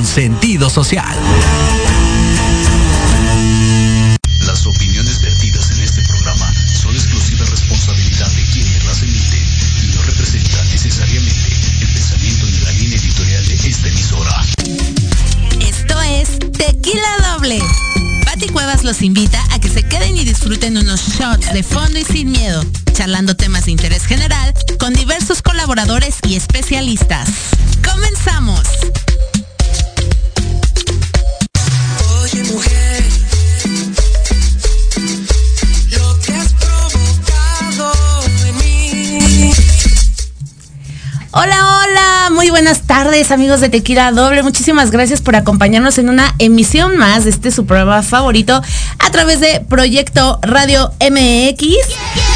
con sentido social. Las opiniones vertidas en este programa son exclusiva responsabilidad de quienes las emiten y no representan necesariamente el pensamiento ni la línea editorial de esta emisora. Esto es Tequila Doble. Pati Cuevas los invita a que se queden y disfruten unos shots de fondo y sin miedo, charlando temas de interés general con diversos colaboradores y especialistas. ¡Comenzamos! Hola, hola, muy buenas tardes amigos de Tequila Doble. Muchísimas gracias por acompañarnos en una emisión más de este su programa favorito a través de Proyecto Radio MX.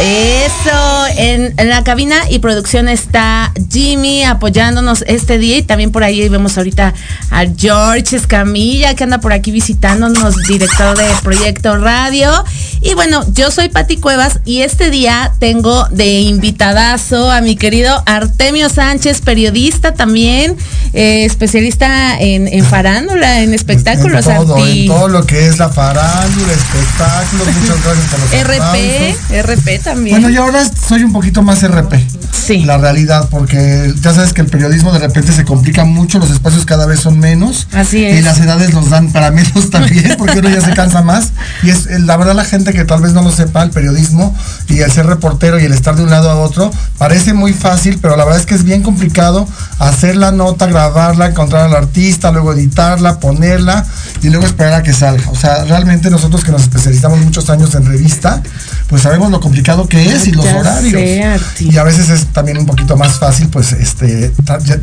Eso, en, en la cabina y producción está Jimmy apoyándonos este día y también por ahí vemos ahorita a George Escamilla que anda por aquí visitándonos, director de Proyecto Radio. Y bueno, yo soy Pati Cuevas y este día tengo de invitadazo a mi querido Artemio Sánchez, periodista también, eh, especialista en, en farándula, en espectáculos. En todo, Arti. en todo lo que es la farándula, espectáculos. Muchas gracias por los RP. RP también. Bueno, yo ahora soy un poquito más RP. Sí. La realidad, porque ya sabes que el periodismo de repente se complica mucho, los espacios cada vez son menos. Así es. Y las edades nos dan para menos también, porque uno ya se cansa más. Y es la verdad la gente que tal vez no lo sepa, el periodismo y el ser reportero y el estar de un lado a otro, parece muy fácil, pero la verdad es que es bien complicado hacer la nota, grabarla, encontrar al artista, luego editarla, ponerla y luego esperar a que salga. O sea, realmente nosotros que nos especializamos muchos años en revista, pues sabemos lo complicado que es y los Ya horarios. y a veces es también un poquito más fácil, pues, este,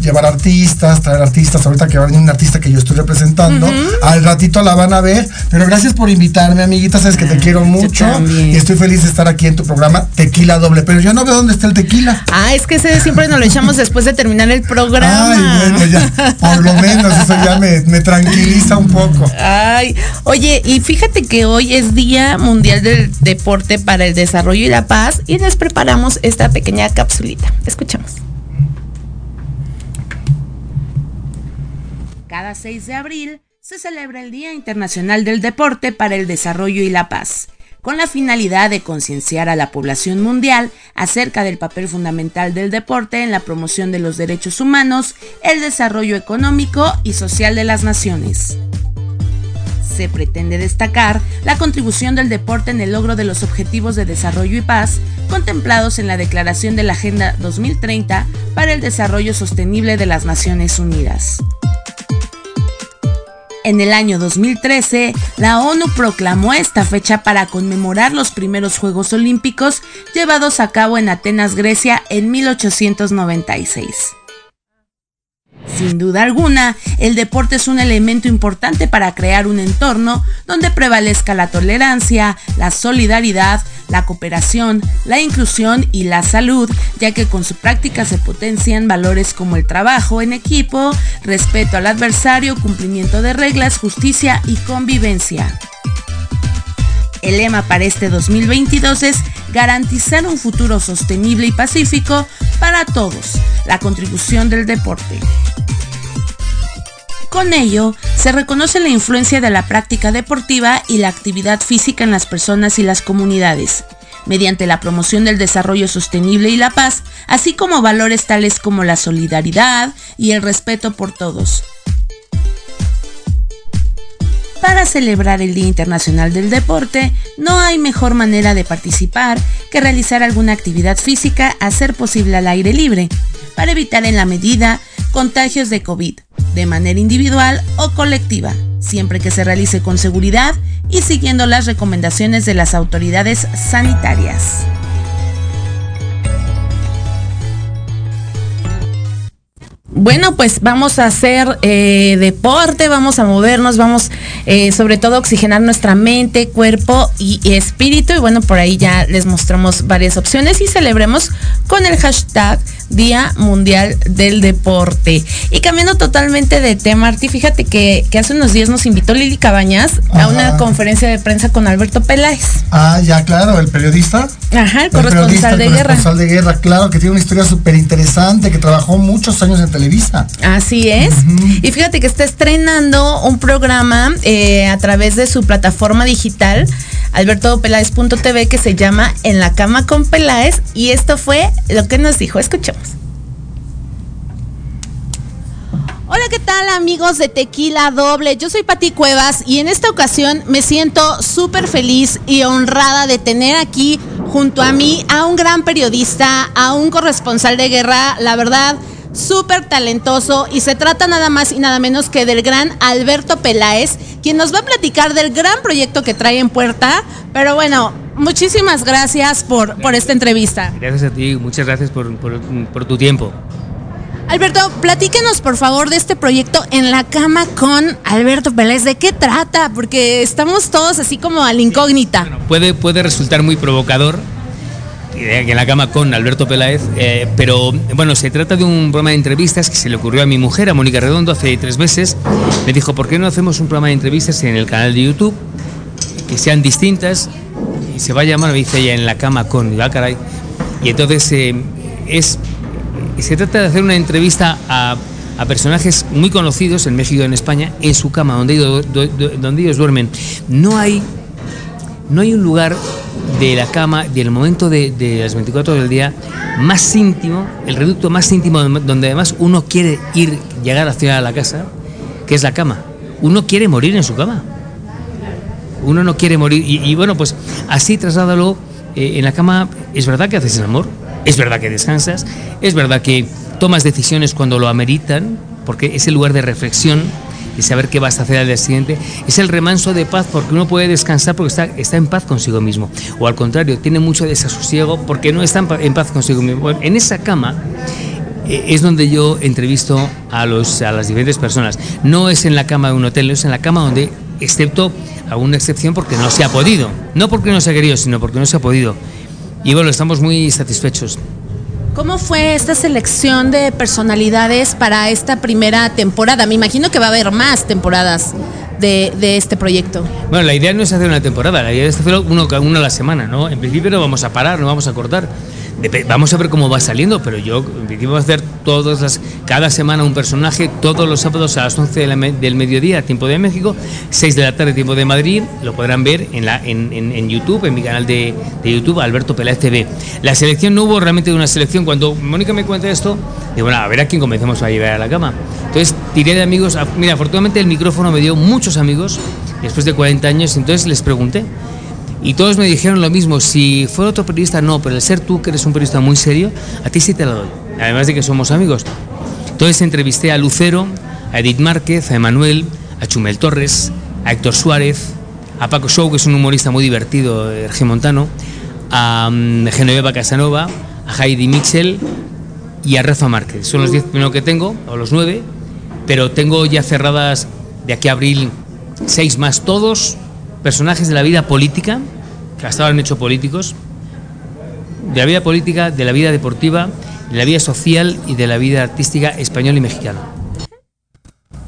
llevar artistas, traer artistas. Ahorita que va a venir un artista que yo estoy representando, al ratito la van a ver. Pero gracias por invitarme, amiguita. Sabes que te quiero mucho y estoy feliz de estar aquí en tu programa Tequila Doble. Pero yo no veo dónde está el tequila. Ah, es que ese siempre nos lo echamos después de terminar el programa. Ay, bueno, ya, por lo menos eso ya me, me tranquiliza un poco. Ay, oye, y fíjate que hoy es Día Mundial del Deporte para el Desarrollo y la Paz y les preparamos esta pequeña capsulita. Escuchamos. Cada 6 de abril se celebra el Día Internacional del Deporte para el Desarrollo y la Paz, con la finalidad de concienciar a la población mundial acerca del papel fundamental del deporte en la promoción de los derechos humanos, el desarrollo económico y social de las naciones. Se pretende destacar la contribución del deporte en el logro de los objetivos de desarrollo y paz contemplados en la Declaración de la Agenda 2030 para el Desarrollo Sostenible de las Naciones Unidas. En el año 2013, la ONU proclamó esta fecha para conmemorar los primeros Juegos Olímpicos llevados a cabo en Atenas, Grecia, en 1896. Sin duda alguna, el deporte es un elemento importante para crear un entorno donde prevalezca la tolerancia, la solidaridad, la cooperación, la inclusión y la salud, ya que con su práctica se potencian valores como el trabajo en equipo, respeto al adversario, cumplimiento de reglas, justicia y convivencia. El lema para este 2022 es garantizar un futuro sostenible y pacífico para todos, la contribución del deporte. Con ello, se reconoce la influencia de la práctica deportiva y la actividad física en las personas y las comunidades, mediante la promoción del desarrollo sostenible y la paz, así como valores tales como la solidaridad y el respeto por todos. Para celebrar el Día Internacional del Deporte, no hay mejor manera de participar que realizar alguna actividad física a ser posible al aire libre, para evitar en la medida contagios de COVID, de manera individual o colectiva, siempre que se realice con seguridad y siguiendo las recomendaciones de las autoridades sanitarias. Bueno, pues vamos a hacer eh, deporte, vamos a movernos, vamos eh, sobre todo a oxigenar nuestra mente, cuerpo y, y espíritu. Y bueno, por ahí ya les mostramos varias opciones y celebremos con el hashtag Día Mundial del Deporte. Y cambiando totalmente de tema, Arti, fíjate que, que hace unos días nos invitó Lili Cabañas a una conferencia de prensa con Alberto Peláez. Ah, ya, claro, el periodista. Ajá, el El corresponsal de el guerra. corresponsal de guerra, claro, que tiene una historia súper interesante, que trabajó muchos años en Televisa. Así es. Y fíjate que está estrenando un programa eh, a través de su plataforma digital, albertopeláez.tv, que se llama En la cama con Peláez. Y esto fue lo que nos dijo. Escuchemos. Hola, ¿qué tal amigos de Tequila Doble? Yo soy Pati Cuevas y en esta ocasión me siento súper feliz y honrada de tener aquí junto a mí a un gran periodista, a un corresponsal de guerra, la verdad, súper talentoso y se trata nada más y nada menos que del gran Alberto Peláez, quien nos va a platicar del gran proyecto que trae en puerta. Pero bueno, muchísimas gracias por, por esta entrevista. Gracias a ti, muchas gracias por, por- por tu tiempo. Alberto, platíquenos por favor de este proyecto en la cama con Alberto Peláez. ¿De qué trata? Porque estamos todos así como a la incógnita. Puede, puede resultar muy provocador en la cama con Alberto Peláez, eh, pero bueno, se trata de un programa de entrevistas que se le ocurrió a mi mujer, a Mónica Redondo, hace tres meses. Me dijo, ¿por qué no hacemos un programa de entrevistas en el canal de YouTube que sean distintas? Y se va a llamar, me dice ella, en la cama con, y va, caray. Y entonces eh, es, se trata de hacer una entrevista a, a personajes muy conocidos en México y en España en su cama, donde ellos, duermen. No hay no hay un lugar de la cama, del momento de, de las 24 horas del día, más íntimo, el reducto más íntimo, donde además uno quiere ir, llegar hacia la casa, que es la cama. Uno quiere morir en su cama. Uno no quiere morir. Y, y bueno, pues así trasládalo eh, en la cama. Es verdad que haces el amor, es verdad que descansas, es verdad que tomas decisiones cuando lo ameritan, porque es el lugar de reflexión y saber qué vas a hacer al día siguiente. Es el remanso de paz porque uno puede descansar porque está, está en paz consigo mismo. O al contrario, tiene mucho desasosiego porque no está en pa- en paz consigo mismo. En esa cama eh, es donde yo entrevisto a, los, a las diferentes personas. No es en la cama de un hotel, es en la cama donde, excepto alguna excepción, porque no se ha podido. No porque no se ha querido, sino porque no se ha podido. Y bueno, estamos muy satisfechos. ¿Cómo fue esta selección de personalidades para esta primera temporada? Me imagino que va a haber más temporadas de, de este proyecto. Bueno, la idea no es hacer una temporada, la idea es hacerlo uno, uno a la semana, ¿no? En principio no vamos a parar, no vamos a cortar. Vamos a ver cómo va saliendo, pero yo en a hacer todas las, cada semana un personaje, todos los sábados a las 11 de la me- del mediodía, tiempo de México, 6 de la tarde, tiempo de Madrid, lo podrán ver en, la, en, en- YouTube, en mi canal de, de YouTube, Alberto Peláez TV. La selección no hubo realmente una selección, cuando Mónica me cuenta esto, digo, bueno, a ver a quién convencemos a llevar a la cama. Entonces tiré de amigos, mira, afortunadamente el micrófono me dio muchos amigos, después de 40 años, entonces les pregunté. Y todos me dijeron lo mismo, si fuera otro periodista no, pero el ser tú, que eres un periodista muy serio, a ti sí te la doy. Además de que somos amigos. Entonces entrevisté a Lucero, a Edith Márquez, a Emanuel, a Chumel Torres, a Héctor Suárez, a Paco Show, que es un humorista muy divertido, eh, regimontano, a mm, Genoveva Casanova, a Heidi Mitchell y a Rafa Márquez. Son los 10 primeros que tengo, o los 9, pero tengo ya cerradas de aquí a abril seis más, todos personajes de la vida política, que hasta ahora han hecho políticos, de la vida política, de la vida deportiva, de la vida social y de la vida artística española y mexicana.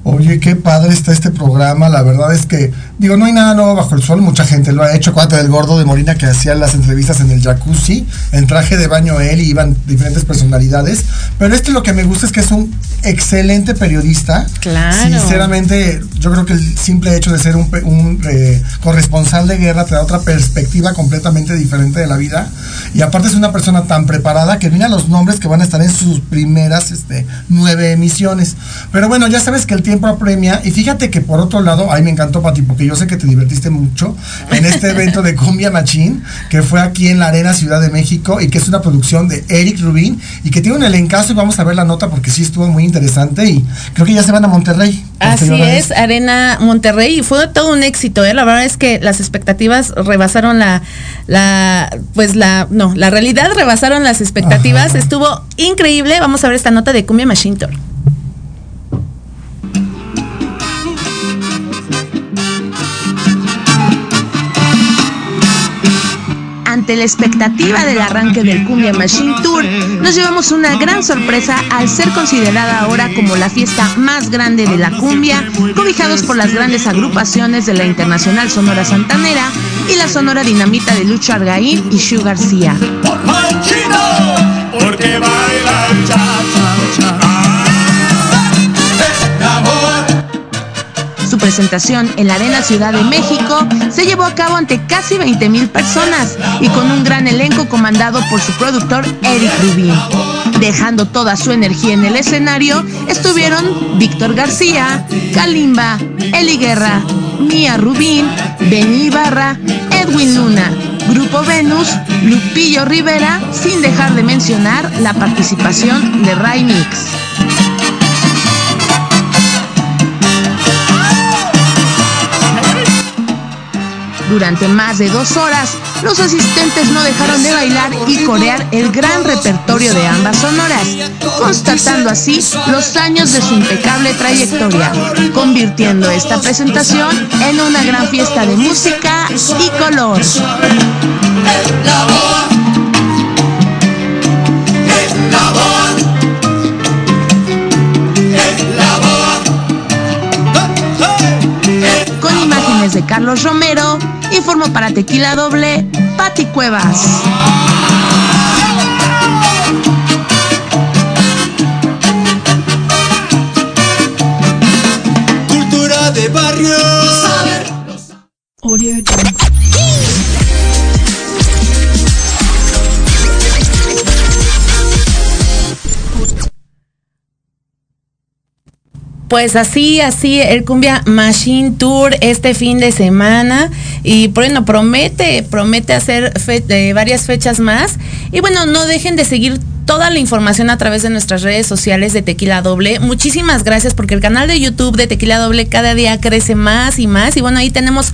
Oye, qué padre está este programa. La verdad es que, digo, no hay nada nuevo bajo el sol. Mucha gente lo ha hecho. Acuérdate del gordo de Molina que hacía las entrevistas en el jacuzzi, en traje de baño él y iban diferentes personalidades. Pero este lo que me gusta es que es un excelente periodista. Claro. Sinceramente, yo creo que el simple hecho de ser un, eh, corresponsal de guerra te da otra perspectiva completamente diferente de la vida. Y aparte es una persona tan preparada que mira los nombres que van a estar en sus primeras este, nueve emisiones. Pero bueno, ya sabes que el tiempo apremia. Y fíjate que por otro lado, ay, me encantó, Pati, porque yo sé que te divertiste mucho en este evento de Cumbia Machín, que fue aquí en la Arena Ciudad de México y que es una producción de Eric Rubin y que tiene un elencazo. Y vamos a ver la nota porque sí estuvo muy interesante. Y creo que ya se van a Monterrey. Así es, Arena Monterrey, y fue todo un éxito, ¿eh? La verdad es que las expectativas rebasaron la, la, pues la, no, la realidad rebasaron las expectativas, Ajá. estuvo increíble, vamos a ver esta nota de Cumbia Machine Tour. Ante la expectativa del arranque del Cumbia Machine Tour, nos llevamos una gran sorpresa al ser considerada ahora como la fiesta más grande de la cumbia, cobijados por las grandes agrupaciones de la Internacional Sonora Santanera y la Sonora Dinamita de Lucho Argaín y Shu García. Porque baila presentación en la Arena Ciudad de México se llevó a cabo ante casi 20 mil personas y con un gran elenco comandado por su productor Eric Rubin. Dejando toda su energía en el escenario, estuvieron Víctor García, Kalimba, Eli Guerra, Mía Rubín, Benny Ibarra, Edwin Luna, Grupo Venus, Lupillo Rivera, sin dejar de mencionar la participación de Ray Mix. Durante más de dos horas, los asistentes no dejaron de bailar y corear el gran repertorio de ambas sonoras, constatando así los años de su impecable trayectoria, convirtiendo esta presentación en una gran fiesta de música y color. Con imágenes de Carlos Romero, informó para Tequila Doble, Pati Cuevas. Cultura de barrio. Pues así, así, el Cumbia Machine Tour este fin de semana. Y bueno, promete, promete hacer eh, varias fechas más. Y bueno, no dejen de seguir toda la información a través de nuestras redes sociales de Tequila Doble. Muchísimas gracias porque el canal de YouTube de Tequila Doble cada día crece más y más. Y bueno, ahí tenemos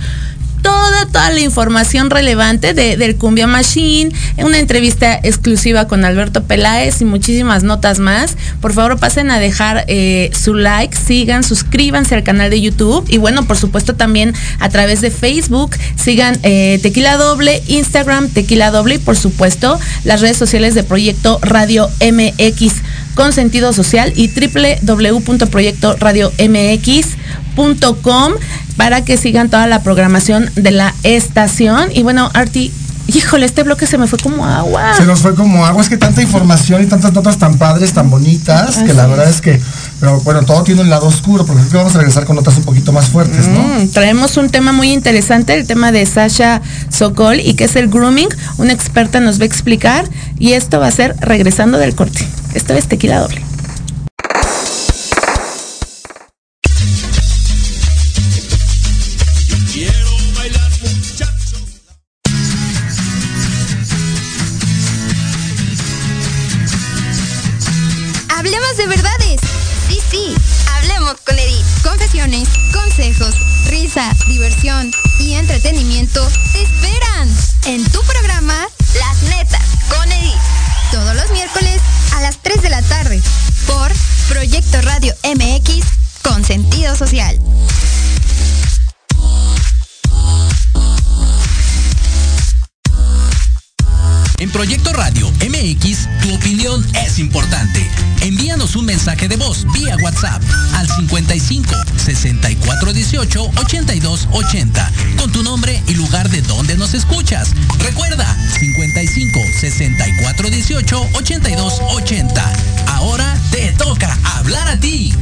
toda, toda la información relevante de- del Cumbia Machine, una entrevista exclusiva con Alberto Peláez y muchísimas notas más. Por favor, pasen a dejar eh, su like, sigan, suscríbanse al canal de YouTube y bueno, por supuesto también a través de Facebook, sigan eh, Tequila Doble, Instagram Tequila Doble y por supuesto las redes sociales de Proyecto Radio MX con sentido social y www.proyectoradiomx.com para que sigan toda la programación de la estación. Y bueno, Arti, híjole, este bloque se me fue como agua. Se nos fue como agua, es que tanta información y tantas notas tan padres, tan bonitas, que la verdad es que, pero bueno, todo tiene un lado oscuro, porque creo que vamos a regresar con notas un poquito más fuertes, ¿no? Mm, traemos un tema muy interesante, el tema de Sasha Sokol y que es el grooming. Una experta nos va a explicar y esto va a ser regresando del corte. Esto es tequila doble. Proyecto Radio MX, tu opinión es importante. Envíanos un mensaje de voz vía WhatsApp al 55 64 18 82 80 con tu nombre y lugar de donde nos escuchas. Recuerda 55 64 18 82 80. Ahora te toca hablar a ti.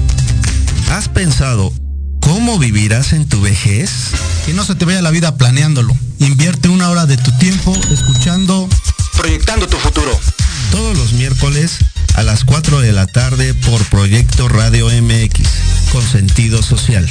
¿Has pensado cómo vivirás en tu vejez? Que no se te vaya la vida planeándolo. Invierte una hora de tu tiempo escuchando Proyectando tu futuro. Todos los miércoles a las 4 de la tarde por Proyecto Radio MX, con sentido social.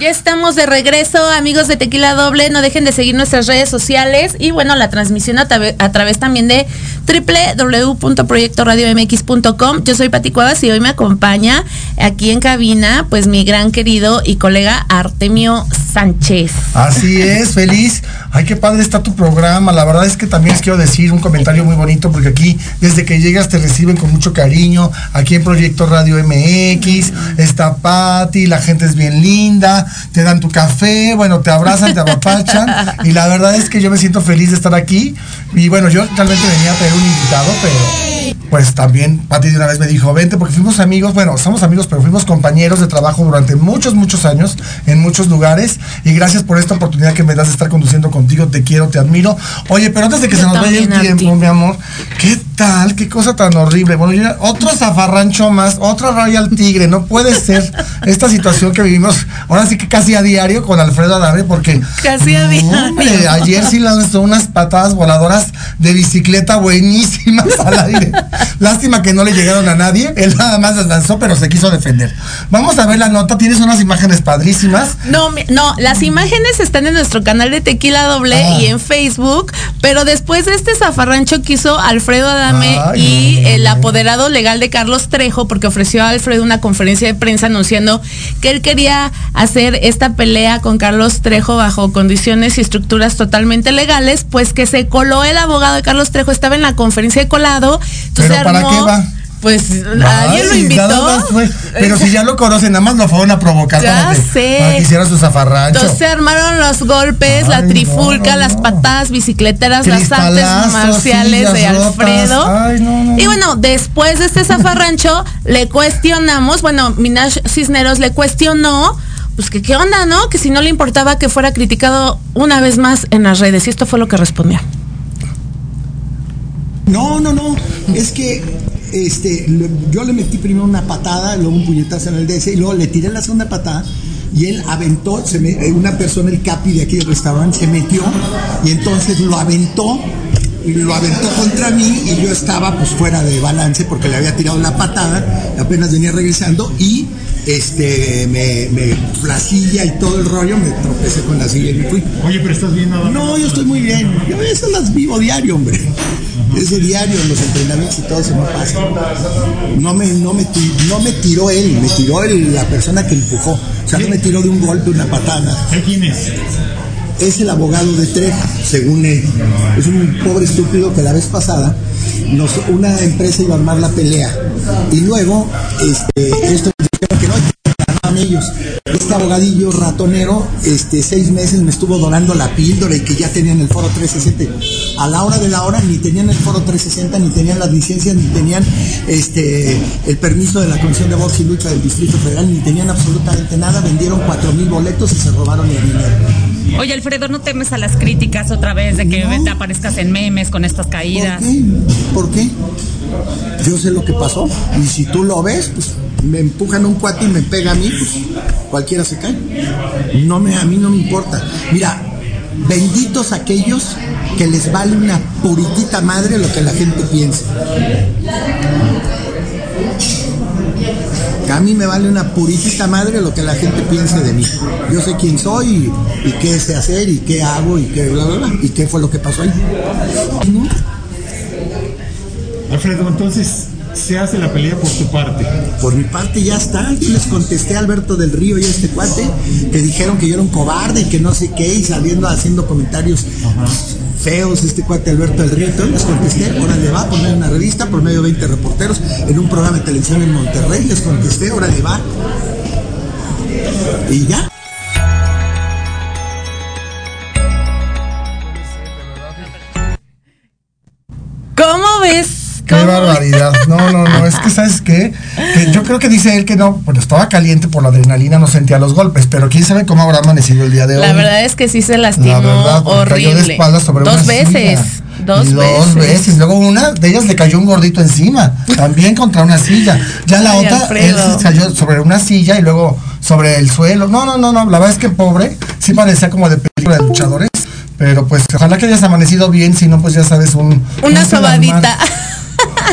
Ya estamos de regreso, amigos de Tequila Doble. No dejen de seguir nuestras redes sociales y bueno, la transmisión a, través también de www.proyectoradiomx.com. Yo soy Pati Cuevas y hoy me acompaña aquí en cabina, pues mi gran querido y colega Artemio Sánchez. Así es, feliz. Ay, qué padre está tu programa. La verdad es que también les quiero decir un comentario muy bonito porque aquí desde que llegas te reciben con mucho cariño. Aquí en Proyecto Radio MX está Pati, la gente es bien linda, te dan tu café, bueno, te abrazan, te apapachan y la verdad es que yo me siento feliz de estar aquí. Y bueno, yo realmente venía a tener un invitado, pero pues también Pati de una vez me dijo, vente, porque fuimos amigos, bueno, somos amigos, pero fuimos compañeros de trabajo durante muchos, muchos años, en muchos lugares, y gracias por esta oportunidad que me das de estar conduciendo contigo, te quiero, te admiro. Oye, pero antes de que se nos vaya el tiempo, mi amor, ¿qué tal? ¿Qué cosa tan horrible? Bueno, yo, otro zafarrancho más, otra Royal Tigre, no puede ser esta situación que vivimos, ahora sí que casi a diario con Alfredo Adame, porque... Casi a diario. ayer sí lanzó unas patadas voladoras de bicicleta buenísimas al aire. Lástima que no le llegaron a nadie. Él nada más las lanzó, pero se quiso defender. Vamos a ver la nota. Tienes unas imágenes padrísimas. No, no, las imágenes están en nuestro canal de Tequila Doble y en Facebook. Pero después de este zafarrancho que hizo Alfredo Adame y el apoderado legal de Carlos Trejo, porque ofreció a Alfredo una conferencia de prensa anunciando que él quería hacer esta pelea con Carlos Trejo bajo condiciones y estructuras totalmente legales, pues que se coló el abogado de Carlos Trejo, estaba en la conferencia de colado. Entonces ¿Para qué va? Pues alguien lo invitó. pero si ya lo conocen, nada más lo fueron a provocar ya para, que, sé. para que hiciera su zafarrancho. Entonces se armaron los golpes, la trifulca, las patadas bicicleteras, las artes marciales de Alfredo. y bueno, después de este zafarrancho, le cuestionamos, bueno, Minash Cisneros le cuestionó pues que qué onda, ¿no? Que si no le importaba que fuera criticado una vez más en las redes. Y esto fue lo que respondió. No, no, no. Es que este, yo le metí primero una patada, luego un puñetazo en el DS y luego le tiré la segunda patada y él aventó, me, una persona, el capi de aquí del restaurante, se metió y entonces lo aventó lo aventó contra mí y yo estaba pues fuera de balance porque le había tirado la patada, apenas venía regresando y este me, me la silla y todo el rollo, me tropecé con la silla y me fui. Oye, pero estás bien nada No, yo estoy muy bien. Yo eso las vivo diario, hombre. Eso diario los entrenamientos y todo se me pasa. No me, no me, no me tiró él, me tiró el, la persona que empujó. O sea, no me tiró de un golpe, una patada. ¿Quién es? Es el abogado de Trejo, según él. Es un pobre estúpido que la vez pasada nos, una empresa iba a armar la pelea. Y luego, este, esto ellos. Este abogadillo ratonero, este, seis meses me estuvo donando la píldora y que ya tenían el foro 360. A la hora de la hora ni tenían el foro 360, ni tenían las licencias, ni tenían este, el permiso de la Comisión de Box y Lucha del Distrito Federal, ni tenían absolutamente nada. Vendieron cuatro mil boletos y se robaron el dinero. Oye, Alfredo, ¿no temes a las críticas otra vez de que te aparezcas en memes con estas caídas? ¿Por qué? ¿Por qué? Yo sé lo que pasó. Y si tú lo ves, pues me empujan un cuate y me pega a mí, pues cualquiera se cae. No me, a mí no me importa. Mira, benditos aquellos que les vale una puritita madre lo que la gente piensa. a mí me vale una puritita madre lo que la gente piense de mí. Yo sé quién soy y, qué sé hacer y qué hago y qué bla bla bla y qué fue lo que pasó ahí. ¿No? Alfredo, entonces se hace la pelea por tu parte. Por mi parte ya está. Yo les contesté a Alberto del Río y a este cuate que dijeron que yo era un cobarde y que no sé qué y saliendo haciendo comentarios feos este cuate Alberto del Río. Entonces les contesté, órale va, por medio de una revista, por medio de 20 reporteros, en un programa de televisión en Monterrey, les contesté, órale va. Y ya. Qué barbaridad. No, no, no. Es que, ¿sabes qué? Que yo creo que dice él que no, pues estaba caliente por la adrenalina, no sentía los golpes, pero quién sabe cómo habrá amanecido el día de hoy. La verdad es que sí se lastimó La verdad, porque cayó de horrible. espaldas sobre Dos una veces. silla. Dos, Y dos veces. Luego una de ellas le cayó un gordito encima, también contra una silla. Ya la Ay, otra, él se cayó sobre una silla y luego sobre el suelo. No, no, no, no. La verdad es que pobre, sí parecía como de película de luchadores. Pero pues ojalá que hayas amanecido bien, si no, pues ya sabes, un. Una un sobadita.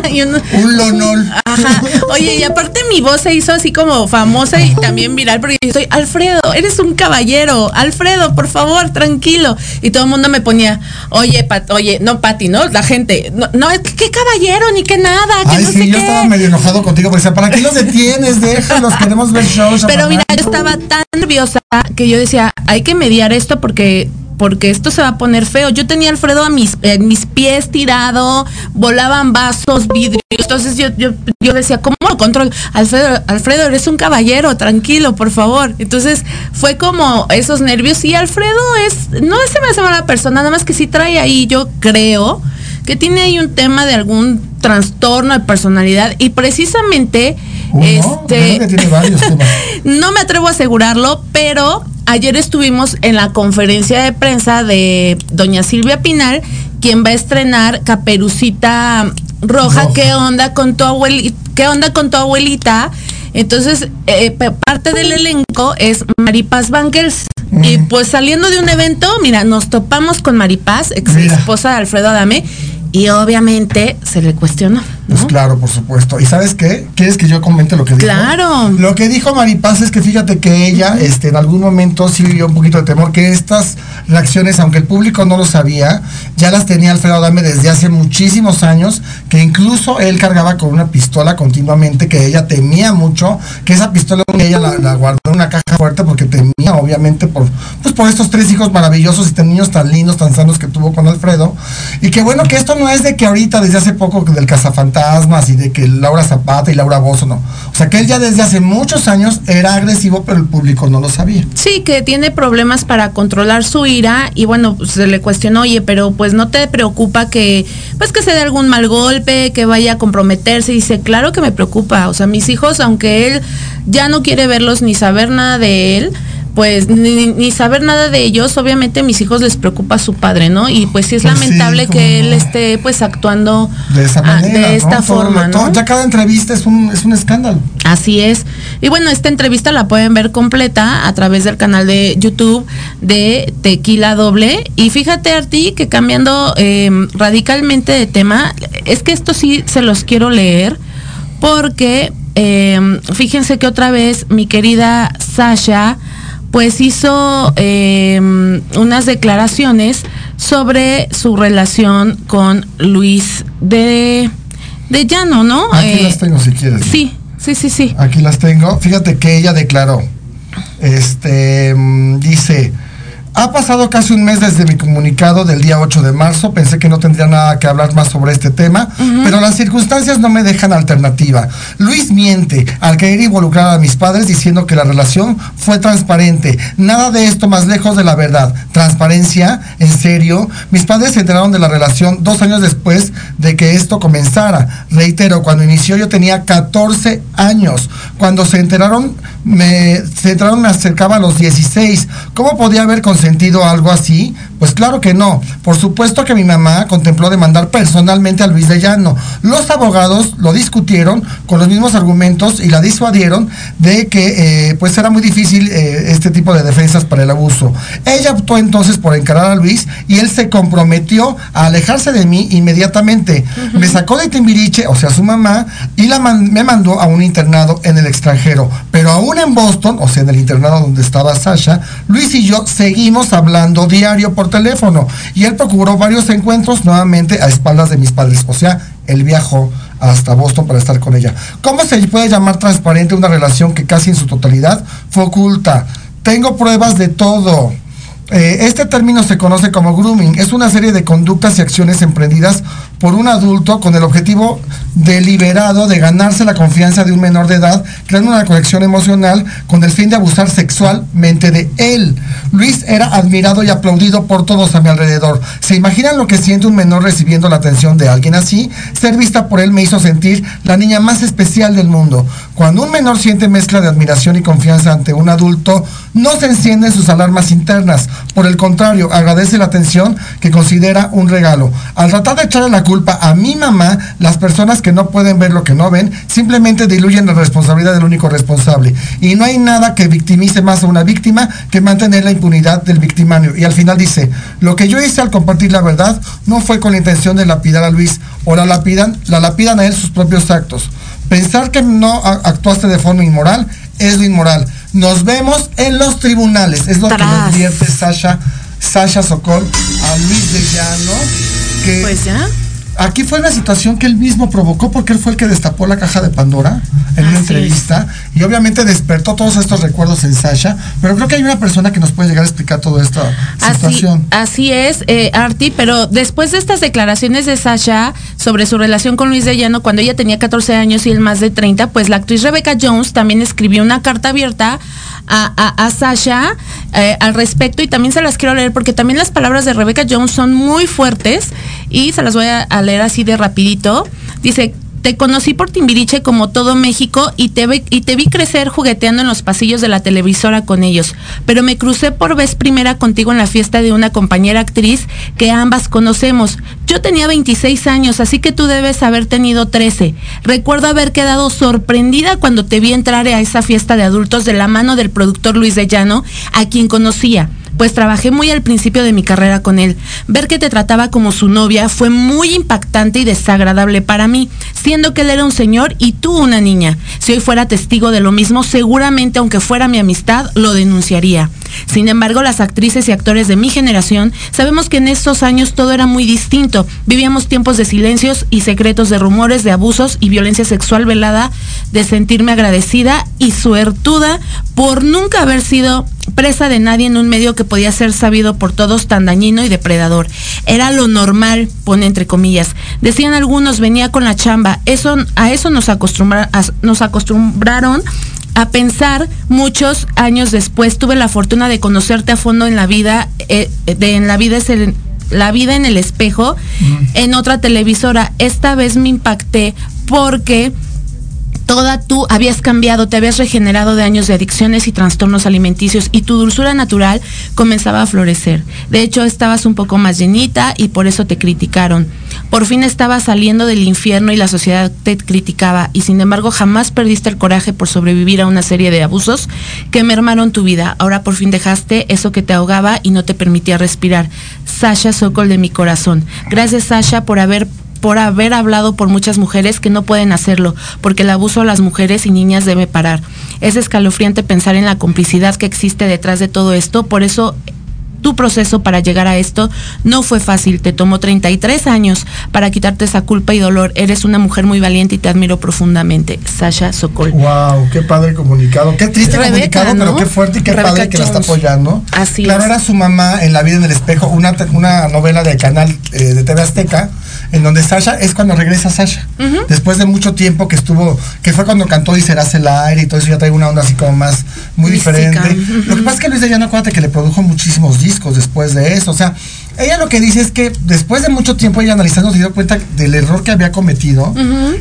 Y un, Un lonol. Ajá. Oye, y aparte mi voz se hizo así como famosa y también viral porque yo soy Alfredo, eres un caballero. Alfredo, por favor, tranquilo. Y todo el mundo me ponía, oye, Pat, oye, no, Pati, ¿no? La gente, no, no, qué caballero, ni qué nada, que Ay, no sí, sé yo qué. estaba medio enojado contigo, porque decía, ¿para qué los detienes? Déjalos, queremos ver shows. Pero mira, chamacos". yo estaba tan nerviosa que yo decía, hay que mediar esto porque porque esto se va a poner feo. Yo tenía a Alfredo a mis, mis pies tirado, volaban vasos, vidrios. Entonces yo, yo, yo decía, ¿cómo lo controlo? Alfredo, Alfredo, eres un caballero, tranquilo, por favor. Entonces fue como esos nervios. Y Alfredo es, no se me hace mala persona, nada más que sí trae ahí, yo creo, que tiene ahí un tema de algún trastorno de personalidad. Y precisamente, Uno, este. creo que tiene varios temas. No me atrevo a asegurarlo, pero ayer estuvimos en la conferencia de prensa de doña Silvia Pinal, quien va a estrenar Caperucita Roja. Roja. ¿Qué onda con tu abuelita? ¿Qué onda con tu abuelita? Entonces, eh, parte del elenco es Maripaz Bankers. Y pues saliendo de un evento, mira, nos topamos con Maripaz, ex esposa de Alfredo Adame, y obviamente se le cuestionó. Pues claro, por supuesto. ¿Y sabes qué? ¿Quieres que yo comente lo que dijo? Claro. Lo que dijo Maripaz es que fíjate que ella, este, en algún momento sí vivió un poquito de temor, que estas reacciones, aunque el público no lo sabía, ya las tenía Alfredo Adame desde hace muchísimos años, que incluso él cargaba con una pistola continuamente, que ella temía mucho, que esa pistola ella la, la guardó en una caja fuerte porque temía, obviamente, por, pues por estos tres hijos maravillosos y tan niños tan lindos, tan sanos que tuvo con Alfredo. Y que bueno, que esto no es de que ahorita, desde hace poco, del cazafantasmas y de que Laura Zapata y Laura Bozo, no. O sea, que él ya desde hace muchos años era agresivo, pero el público no lo sabía. Sí, que tiene problemas para controlar su ira y bueno, pues, se le cuestionó, oye, pero pues no te preocupa que pues que se dé algún mal golpe, que vaya a comprometerse. Y dice, claro que me preocupa. O sea, mis hijos, aunque él ya no quiere verlos ni saber nada de él, pues ni, ni saber nada de ellos, obviamente a mis hijos les preocupa a su padre, ¿no? Y pues sí es Pues sí, lamentable que él esté pues actuando De esa ah, manera. de esta forma, todo- ¿no? ya cada entrevista es un, es un escándalo. Así es. Y bueno, esta entrevista la pueden ver completa a través del canal de YouTube de Tequila Doble. Y fíjate, Arti, que cambiando eh, radicalmente de tema, es que esto sí se los quiero leer porque eh, fíjense que otra vez mi querida Sasha pues hizo eh, unas declaraciones sobre su relación con Luis de, de Llano, ¿no? Aquí Eh, las tengo si quieres. Sí, sí, sí, sí. Aquí las tengo. Fíjate que ella declaró. Este mm, dice. Ha pasado casi un mes desde mi comunicado del día 8 de marzo. Pensé que no tendría nada que hablar más sobre este tema, pero las circunstancias no me dejan alternativa. Luis miente al querer involucrar a mis padres diciendo que la relación fue transparente. Nada de esto más lejos de la verdad. Transparencia, en serio. Mis padres se enteraron de la relación dos años después de que esto comenzara. Reitero, cuando inició yo tenía 14 años. Cuando se enteraron, me, se acercaba a los 16. ¿Cómo podía haber consentido algo así? Pues claro que no. Por supuesto que mi mamá contempló demandar personalmente a Luis de Llano. Los abogados lo discutieron con los mismos argumentos y la disuadieron de que eh, pues era muy difícil eh, este tipo de defensas para el abuso. Ella optó entonces por encarar a Luis y él se comprometió a alejarse de mí inmediatamente. Me sacó de Timbiriche, o sea, su mamá, y la man- me mandó a un internado en el extranjero. Pero aún en Boston, o sea, en el internado donde estaba Sasha, Luis y yo seguimos hablando diario por teléfono. Y él procuró varios encuentros nuevamente a espaldas de mis padres. O sea, él viajó hasta Boston para estar con ella. ¿Cómo se puede llamar transparente una relación que casi en su totalidad fue oculta? Tengo pruebas de todo. Eh, este término se conoce como grooming. Es una serie de conductas y acciones emprendidas por un adulto con el objetivo deliberado de ganarse la confianza de un menor de edad, creando una conexión emocional con el fin de abusar sexualmente de él. Luis era admirado y aplaudido por todos a mi alrededor. ¿Se imaginan lo que siente un menor recibiendo la atención de alguien así? Ser vista por él me hizo sentir la niña más especial del mundo. Cuando un menor siente mezcla de admiración y confianza ante un adulto, no se encienden sus alarmas internas. Por el contrario, agradece la atención que considera un regalo. Al tratar de echarle la culpa a mi mamá, las personas que no pueden ver lo que no ven, simplemente diluyen la responsabilidad del único responsable. Y no hay nada que victimice más a una víctima que mantener la impunidad del victimario. Y al final dice, lo que yo hice al compartir la verdad no fue con la intención de lapidar a Luis, o la lapidan, la lapidan a él sus propios actos. Pensar que no actuaste de forma inmoral es lo inmoral. Nos vemos en los tribunales. Es lo que nos advierte Sasha, Sasha Sokol a Luis de Llano. Que Pues ya. Aquí fue una situación que él mismo provocó porque él fue el que destapó la caja de Pandora en una Así entrevista y obviamente despertó todos estos recuerdos en Sasha, pero creo que hay una persona que nos puede llegar a explicar toda esta Así, situación. así es, eh, Arti, pero después de estas declaraciones de Sasha sobre su relación con Luis de Llano cuando ella tenía 14 años y él más de 30, pues la actriz Rebecca Jones también escribió una carta abierta a, a- a Sasha eh, al respecto y también se las quiero leer porque también las palabras de Rebecca Jones son muy fuertes y se las voy a, a leer así de rapidito. Dice, te conocí por Timbiriche como todo México y te, y te vi crecer jugueteando en los pasillos de la televisora con ellos, pero me crucé por vez primera contigo en la fiesta de una compañera actriz que ambas conocemos. Yo tenía 26 años, así que tú debes haber tenido 13. Recuerdo haber quedado sorprendida cuando te vi entrar a esa fiesta de adultos de la mano del productor Luis de Llano, a quien conocía pues trabajé muy al principio de mi carrera con él. Ver que te trataba como su novia fue muy impactante y desagradable para mí, siendo que él era un señor y tú una niña. Si hoy fuera testigo de lo mismo, seguramente aunque fuera mi amistad, lo denunciaría. Sin embargo, las actrices y actores de mi generación sabemos que en estos años todo era muy distinto. Vivíamos tiempos de silencios y secretos de rumores de abusos y violencia sexual velada, de sentirme agradecida y suertuda por nunca haber sido presa de nadie en un medio que podía ser sabido por todos tan dañino y depredador. Era lo normal, pone entre comillas. Decían algunos, venía con la chamba. Eso, a eso nos, acostumbra- a- nos acostumbraron a pensar muchos años después. Tuve la fortuna de conocerte a fondo en la vida, eh, de en la vida es el la vida en el espejo en otra televisora. Esta vez me impacté porque toda tú habías cambiado, te habías regenerado de años de adicciones y trastornos alimenticios y tu dulzura natural comenzaba a florecer. De hecho, estabas un poco más llenita y por eso te criticaron. Por fin estabas saliendo del infierno y la sociedad te criticaba y sin embargo jamás perdiste el coraje por sobrevivir a una serie de abusos que mermaron tu vida. Ahora por fin dejaste eso que te ahogaba y no te permitía respirar. Sasha Sokol de mi corazón. Gracias Sasha por haber por haber hablado por muchas mujeres que no pueden hacerlo, porque el abuso a las mujeres y niñas debe parar. Es escalofriante pensar en la complicidad que existe detrás de todo esto, por eso tu proceso para llegar a esto no fue fácil, te tomó 33 años para quitarte esa culpa y dolor. Eres una mujer muy valiente y te admiro profundamente. Sasha Sokol. Wow, qué padre comunicado. Qué triste Rebeca, comunicado, ¿no? pero qué fuerte y qué Rebeca padre que la está apoyando. Así claro, es. era su mamá en La vida en el espejo, una, una novela del canal eh, de TV Azteca, en donde Sasha es cuando regresa Sasha. Después de mucho tiempo que estuvo, que fue cuando cantó y serás el aire y todo eso, ya trae una onda así como más, muy Mística. diferente. Lo que pasa es que Luis de Llano, acuérdate que le produjo muchísimos discos después de eso. O sea, ella lo que dice es que después de mucho tiempo ella analizando se dio cuenta del error que había cometido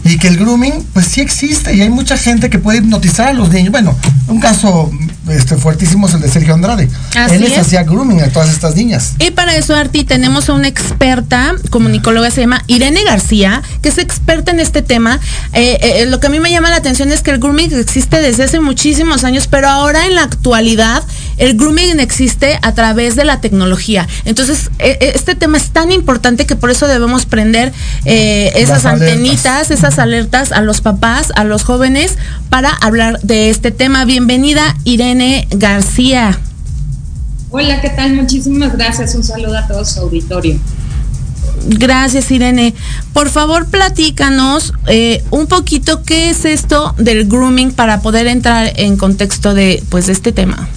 y que el grooming pues sí existe y hay mucha gente que puede hipnotizar a los niños. Bueno, un caso este fuertísimo es el de Sergio Andrade. Así Él les es. hacía grooming a todas estas niñas. Y para eso, Arti, tenemos a una experta, comunicóloga, se llama Irene García, que es experta en este tema. Eh, eh, lo que a mí me llama la atención es que el grooming existe desde hace muchísimos años, pero ahora en la actualidad el grooming existe a través de la tecnología. Entonces, eh, eh, este tema es tan importante que por eso debemos prender eh, esas Las alertas. antenitas, esas alertas a los papás, a los jóvenes, para hablar de este tema. Bienvenida, Irene García. Hola, ¿qué tal? Muchísimas gracias. Un saludo a todo su auditorio. Gracias, Irene. Por favor, platícanos eh, un poquito qué es esto del grooming para poder entrar en contexto de, pues, de este tema.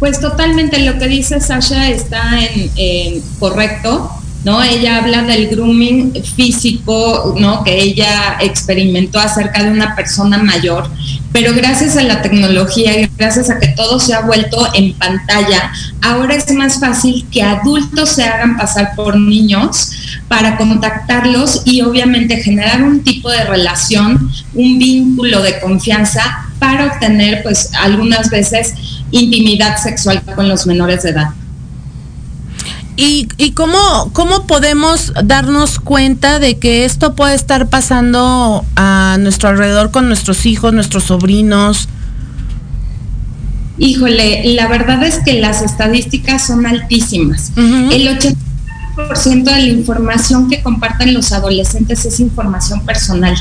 Pues totalmente lo que dice Sasha está en, correcto. ¿no? Ella habla del grooming físico, ¿no? Que ella experimentó acerca de una persona mayor, pero gracias a la tecnología y gracias a que todo se ha vuelto en pantalla, ahora es más fácil que adultos se hagan pasar por niños para contactarlos y obviamente generar un tipo de relación, un vínculo de confianza para obtener pues algunas veces intimidad sexual con los menores de edad. ¿Y, y cómo, cómo podemos darnos cuenta de que esto puede estar pasando a nuestro alrededor con nuestros hijos, nuestros sobrinos? Híjole, la verdad es que las estadísticas son altísimas. El 80% de la información que comparten los adolescentes es información personal.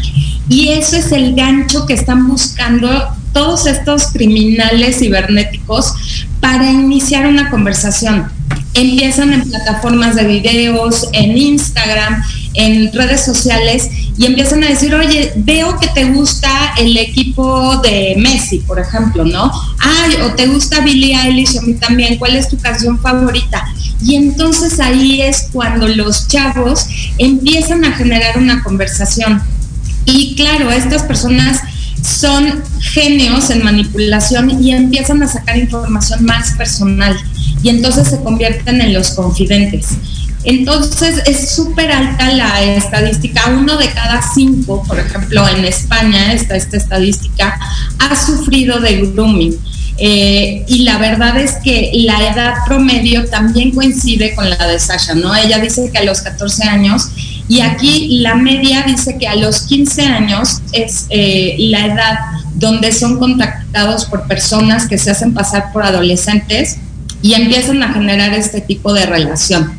Y eso es el gancho que están buscando todos estos criminales cibernéticos para iniciar una conversación empiezan en plataformas de videos, en Instagram, en redes sociales y empiezan a decir, oye, veo que te gusta el equipo de Messi, por ejemplo, ¿no? Ay, o te gusta Billie Eilish, a mí también, ¿cuál es tu canción favorita? Y entonces ahí es cuando los chavos empiezan a generar una conversación. Y claro, estas personas son genios en manipulación y empiezan a sacar información más personal y entonces se convierten en los confidentes. Entonces es súper alta la estadística, uno de cada cinco, por ejemplo, en España está esta estadística, ha sufrido de grooming. Eh, y la verdad es que la edad promedio también coincide con la de Sasha, ¿no? Ella dice que a los 14 años y aquí la media dice que a los 15 años es eh, la edad donde son contactados por personas que se hacen pasar por adolescentes y empiezan a generar este tipo de relación.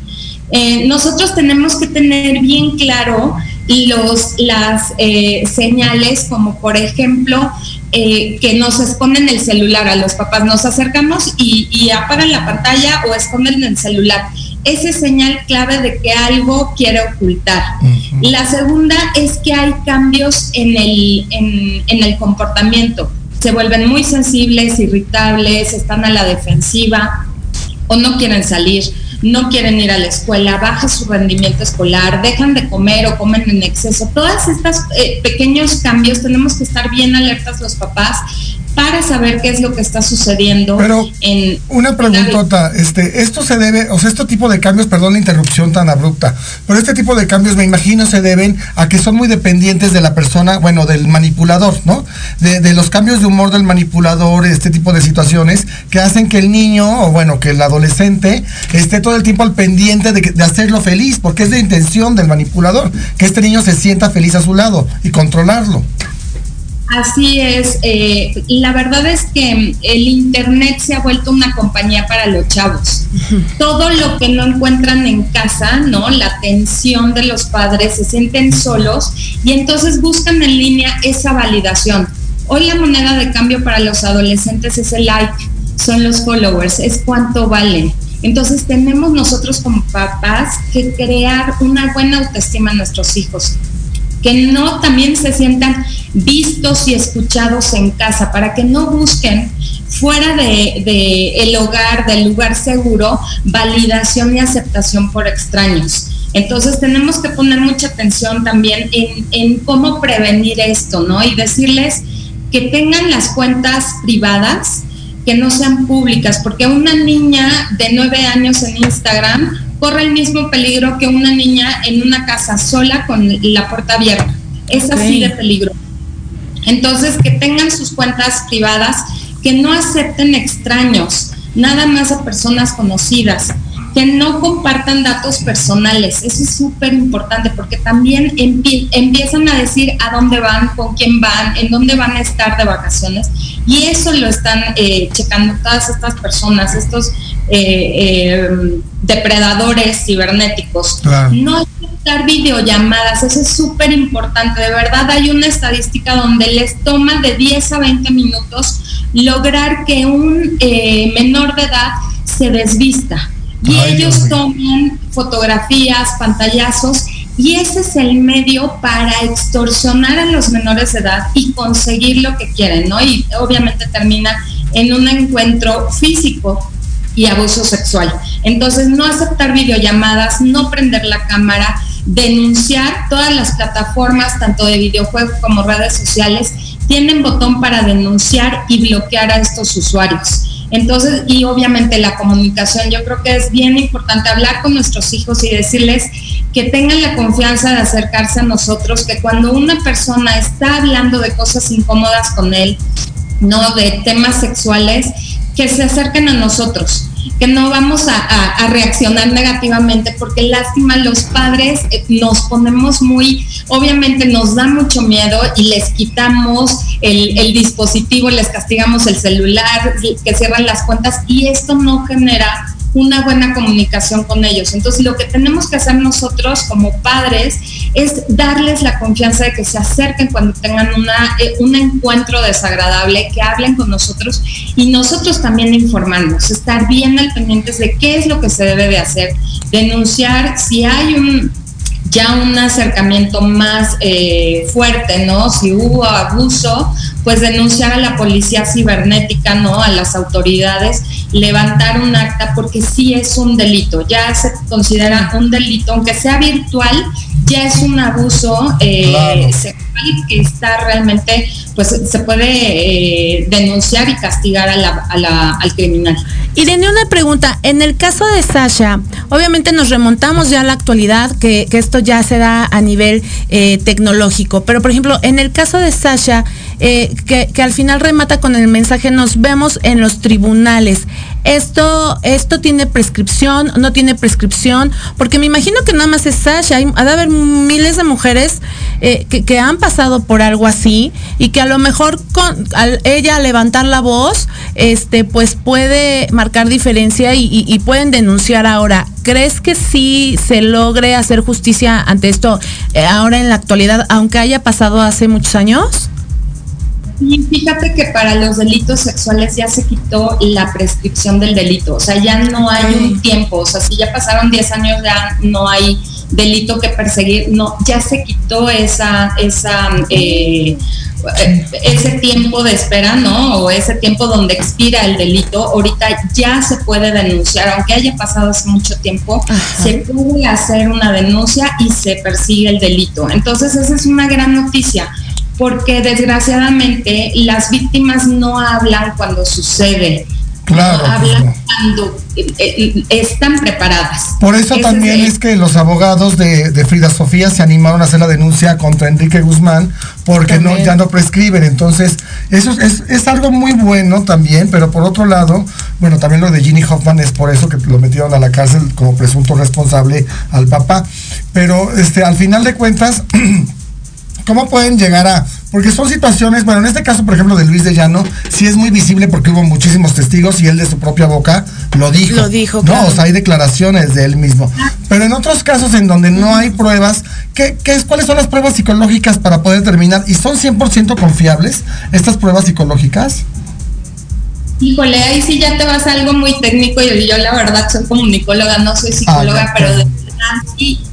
Eh, nosotros tenemos que tener bien claro los, las eh, señales, como por ejemplo que nos esconden el celular a los papás. Nos acercamos y, y apagan la pantalla o esconden el celular. Esa es señal clave de que algo quiere ocultar. La segunda es que hay cambios en el, en, en el comportamiento. Se vuelven muy sensibles, irritables, están a la defensiva o no quieren salir, no quieren ir a la escuela, baja su rendimiento escolar, dejan de comer o comen en exceso. Todos estos eh, pequeños cambios tenemos que estar bien alertas los papás para saber qué es lo que está sucediendo. Pero en una preguntota, este, esto se debe, o sea, este tipo de cambios, perdón la interrupción tan abrupta, pero este tipo de cambios me imagino se deben a que son muy dependientes de la persona, bueno, del manipulador, ¿no? De, de los cambios de humor del manipulador, este tipo de situaciones que hacen que el niño, o bueno, que el adolescente esté todo el tiempo al pendiente de, de hacerlo feliz, porque es la intención del manipulador, que este niño se sienta feliz a su lado y controlarlo. Así es, eh, la verdad es que el Internet se ha vuelto una compañía para los chavos. Todo lo que no encuentran en casa, ¿no? La atención de los padres, se sienten solos y entonces buscan en línea esa validación. Hoy la moneda de cambio para los adolescentes es el like, son los followers, es cuánto valen. Entonces tenemos nosotros como papás que crear una buena autoestima en nuestros hijos que no también se sientan vistos y escuchados en casa, para que no busquen fuera de, el hogar, del lugar seguro, validación y aceptación por extraños. Entonces tenemos que poner mucha atención también en, en cómo prevenir esto, ¿no? Y decirles que tengan las cuentas privadas, que no sean públicas, porque una niña de nueve años en Instagram corre el mismo peligro que una niña en una casa sola con la puerta abierta. Es así de peligro. Entonces, que tengan sus cuentas privadas, que no acepten extraños, nada más a personas conocidas, que no compartan datos personales. Eso es súper importante porque también empie- empiezan a decir a dónde van, con quién van, en dónde van a estar de vacaciones. Y eso lo están eh, checando todas estas personas, estos eh, eh, depredadores cibernéticos. Claro. No dar videollamadas, eso es súper importante. De verdad hay una estadística donde les toma de 10 a 20 minutos lograr que un eh, menor de edad se desvista. Y Ay, ellos toman fotografías, pantallazos, y ese es el medio para extorsionar a los menores de edad y conseguir lo que quieren, ¿no? Y obviamente termina en un encuentro físico y abuso sexual. Entonces, no aceptar videollamadas, no prender la cámara, denunciar todas las plataformas, tanto de videojuegos como redes sociales, tienen botón para denunciar y bloquear a estos usuarios. Entonces, y obviamente la comunicación, yo creo que es bien importante hablar con nuestros hijos y decirles que tengan la confianza de acercarse a nosotros, que cuando una persona está hablando de cosas incómodas con él, no de temas sexuales, que se acerquen a nosotros que no vamos a, reaccionar negativamente porque lástima los padres eh, nos ponemos muy, obviamente nos da mucho miedo y les quitamos el, el dispositivo, les castigamos el celular, que cierran las cuentas y esto no genera una buena comunicación con ellos. Entonces, lo que tenemos que hacer nosotros como padres es darles la confianza de que se acerquen cuando tengan una, eh, un encuentro desagradable, que hablen con nosotros y nosotros también informarnos, estar bien al pendientes de qué es lo que se debe de hacer, denunciar si hay un ya un acercamiento más eh, fuerte, ¿no? Si hubo abuso, pues denunciar a la policía cibernética, ¿no? A las autoridades, levantar un acta porque sí es un delito, ya se considera un delito, aunque sea virtual, ya es un abuso eh, sexual que está realmente, pues se puede eh, denunciar y castigar a al criminal. Irene, una pregunta. En el caso de Sasha, obviamente nos remontamos ya a la actualidad, que, esto ya se da a nivel eh, tecnológico, pero por ejemplo, en el caso de Sasha, eh, que, al final remata con el mensaje, nos vemos en los tribunales. Esto, esto tiene prescripción, no tiene prescripción, porque me imagino que nada más es Sasha, hay, ha de haber miles de mujeres eh, que, han pasado por algo así y que a lo mejor con ella levantar la voz, este, pues puede marcar diferencia y, pueden denunciar ahora. ¿Crees que sí se logre hacer justicia ante esto eh, ahora en la actualidad, aunque haya pasado hace muchos años? Y fíjate que para los delitos sexuales ya se quitó la prescripción del delito, o sea, ya no hay un tiempo, o sea, si ya pasaron 10 años ya no hay delito que perseguir, no, ya se quitó esa, esa, eh, ese tiempo de espera, ¿no? O ese tiempo donde expira el delito, ahorita ya se puede denunciar, aunque haya pasado hace mucho tiempo, se puede hacer una denuncia y se persigue el delito. Entonces, esa es una gran noticia porque desgraciadamente las víctimas no hablan cuando sucede. Claro, hablan cuando eh, eh, están preparadas. Por eso también es, que los abogados de, Frida Sofía se animaron a hacer la denuncia contra Enrique Guzmán porque no ya no prescriben. Entonces, eso es, es, algo muy bueno también, pero por otro lado, bueno, también lo de Ginny Hoffman es por eso que lo metieron a la cárcel como presunto responsable al papá. Pero este, al final de cuentas, ¿Cómo pueden llegar a.? Porque son situaciones, bueno, en este caso, por ejemplo, de Luis de Llano, sí es muy visible porque hubo muchísimos testigos y él de su propia boca lo dijo. Lo dijo, No, o sea, hay declaraciones de él mismo. Pero en otros casos en donde no hay pruebas, ¿qué, qué es, ¿cuáles son las pruebas psicológicas para poder determinar? ¿Y son 100% confiables estas pruebas psicológicas? Híjole, ahí sí ya te vas a algo muy técnico y yo la verdad soy comunicóloga, no soy psicóloga, ah, pero de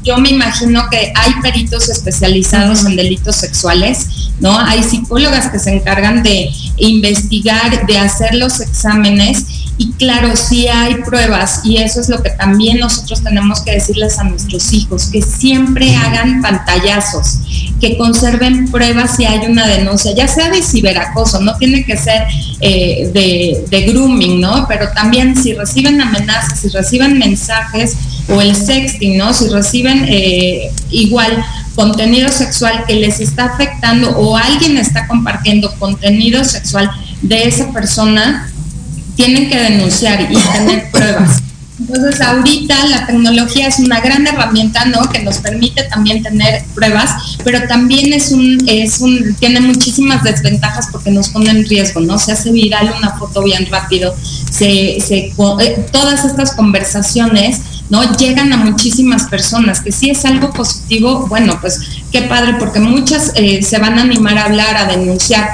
yo me imagino que hay peritos especializados en delitos sexuales, ¿no? Hay psicólogas que se encargan de investigar, de hacer los exámenes y claro, sí hay pruebas y eso es lo que también nosotros tenemos que decirles a nuestros hijos, que siempre hagan pantallazos, que conserven pruebas si hay una denuncia, ya sea de ciberacoso, no tiene que ser eh, de, de grooming, ¿no? Pero también si reciben amenazas, si reciben mensajes, o el sexting, ¿no? Si reciben eh, igual contenido sexual que les está afectando o alguien está compartiendo contenido sexual de esa persona, tienen que denunciar y tener pruebas. Entonces, ahorita la tecnología es una gran herramienta, ¿no? Que nos permite también tener pruebas, pero también es un, es un, tiene muchísimas desventajas porque nos pone en riesgo, ¿no? Se hace viral una foto bien rápido, se, se, eh, todas estas conversaciones ¿no? Llegan a muchísimas personas, que si es algo positivo, bueno, pues qué padre, porque muchas eh, se van a animar a hablar, a denunciar,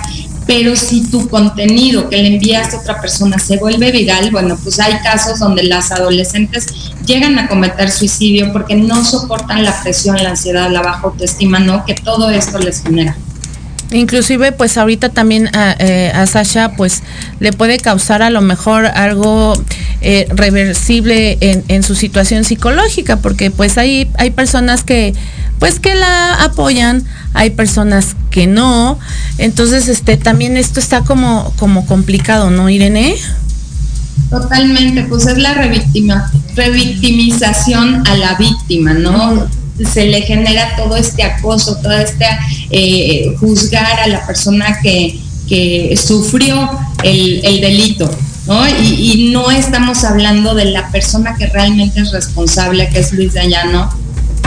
pero si tu contenido que le envías a otra persona se vuelve viral, bueno, pues hay casos donde las adolescentes llegan a cometer suicidio porque no soportan la presión, la ansiedad, la baja autoestima, ¿no? Que todo esto les genera. Inclusive, pues ahorita también a, eh, a, Sasha, pues le puede causar a lo mejor algo eh, reversible en, en, su situación psicológica, porque pues hay, hay personas que pues que la apoyan, hay personas que no. Entonces, este también esto está como, como complicado, ¿no, Irene? Totalmente, pues es la revictimización a la víctima, ¿no? Se le genera todo este acoso, todo este eh, juzgar a la persona que, que sufrió el, el delito. ¿no? Y, no estamos hablando de la persona que realmente es responsable, que es Luis Dayano,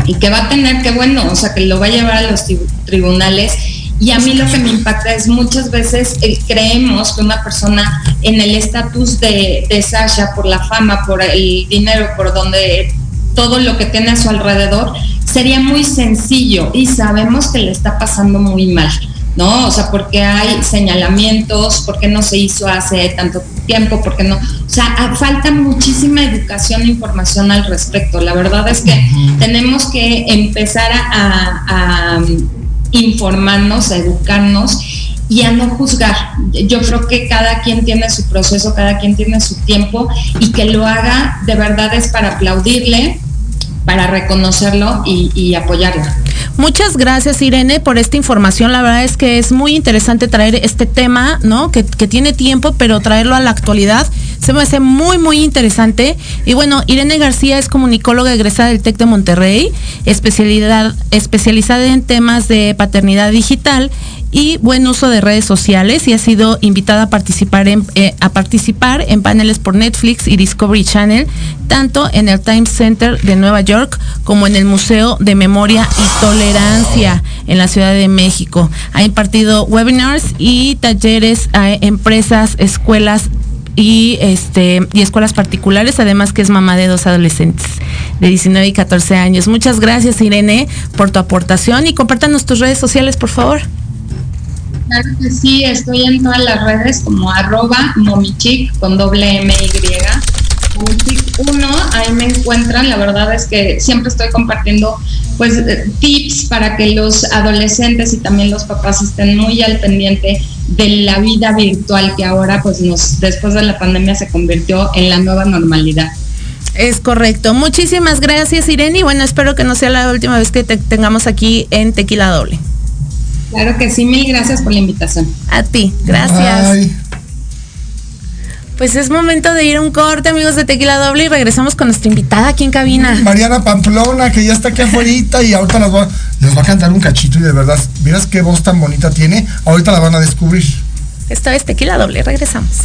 y que va a tener que, bueno, o sea, que lo va a llevar a los tribunales. Y a mí lo que me impacta es muchas veces eh, creemos que una persona en el estatus de, de Sasha, por la fama, por el dinero, por donde todo lo que tiene a su alrededor, sería muy sencillo y sabemos que le está pasando muy mal. ¿no? O sea, porque hay señalamientos, porque no se hizo hace tanto tiempo, porque no, o sea, falta muchísima educación e información al respecto. La verdad es que tenemos que empezar a, a, informarnos, a educarnos y a no juzgar. Yo creo que cada quien tiene su proceso, cada quien tiene su tiempo y que lo haga de verdad es para aplaudirle, para reconocerlo y, y apoyarlo. Muchas gracias Irene por esta información. La verdad es que es muy interesante traer este tema, ¿no? Que, que, tiene tiempo, pero traerlo a la actualidad se me hace muy, muy interesante. Y bueno, Irene García es comunicóloga egresada del TEC de Monterrey, especialidad, especializada en temas de paternidad digital y buen uso de redes sociales y ha sido invitada a participar en, eh, a participar en paneles por Netflix y Discovery Channel, tanto en el Times Center de Nueva York como en el Museo de Memoria y Tolerancia en la Ciudad de México. Ha impartido webinars y talleres a empresas, escuelas y este y escuelas particulares, además que es mamá de dos adolescentes de 19 y 14 años. Muchas gracias Irene por tu aportación y compártanos tus redes sociales, por favor. Claro que sí, estoy en todas las redes como arroba momichic con doble M Y. Momichic 1, ahí me encuentran, la verdad es que siempre estoy compartiendo pues tips para que los adolescentes y también los papás estén muy al pendiente de la vida virtual que ahora pues nos después de la pandemia se convirtió en la nueva normalidad. Es correcto. Muchísimas gracias, Irene. Y bueno, espero que no sea la última vez que te tengamos aquí en Tequila Doble. Claro que sí, mil gracias por la invitación. A ti, gracias. Ay. Pues es momento de ir a un corte, amigos de Tequila Doble, y regresamos con nuestra invitada aquí en cabina. Mariana Pamplona, que ya está aquí afuera y ahorita las va, les va a cantar un cachito y de verdad, miras qué voz tan bonita tiene, ahorita la van a descubrir. Esta es Tequila Doble, regresamos.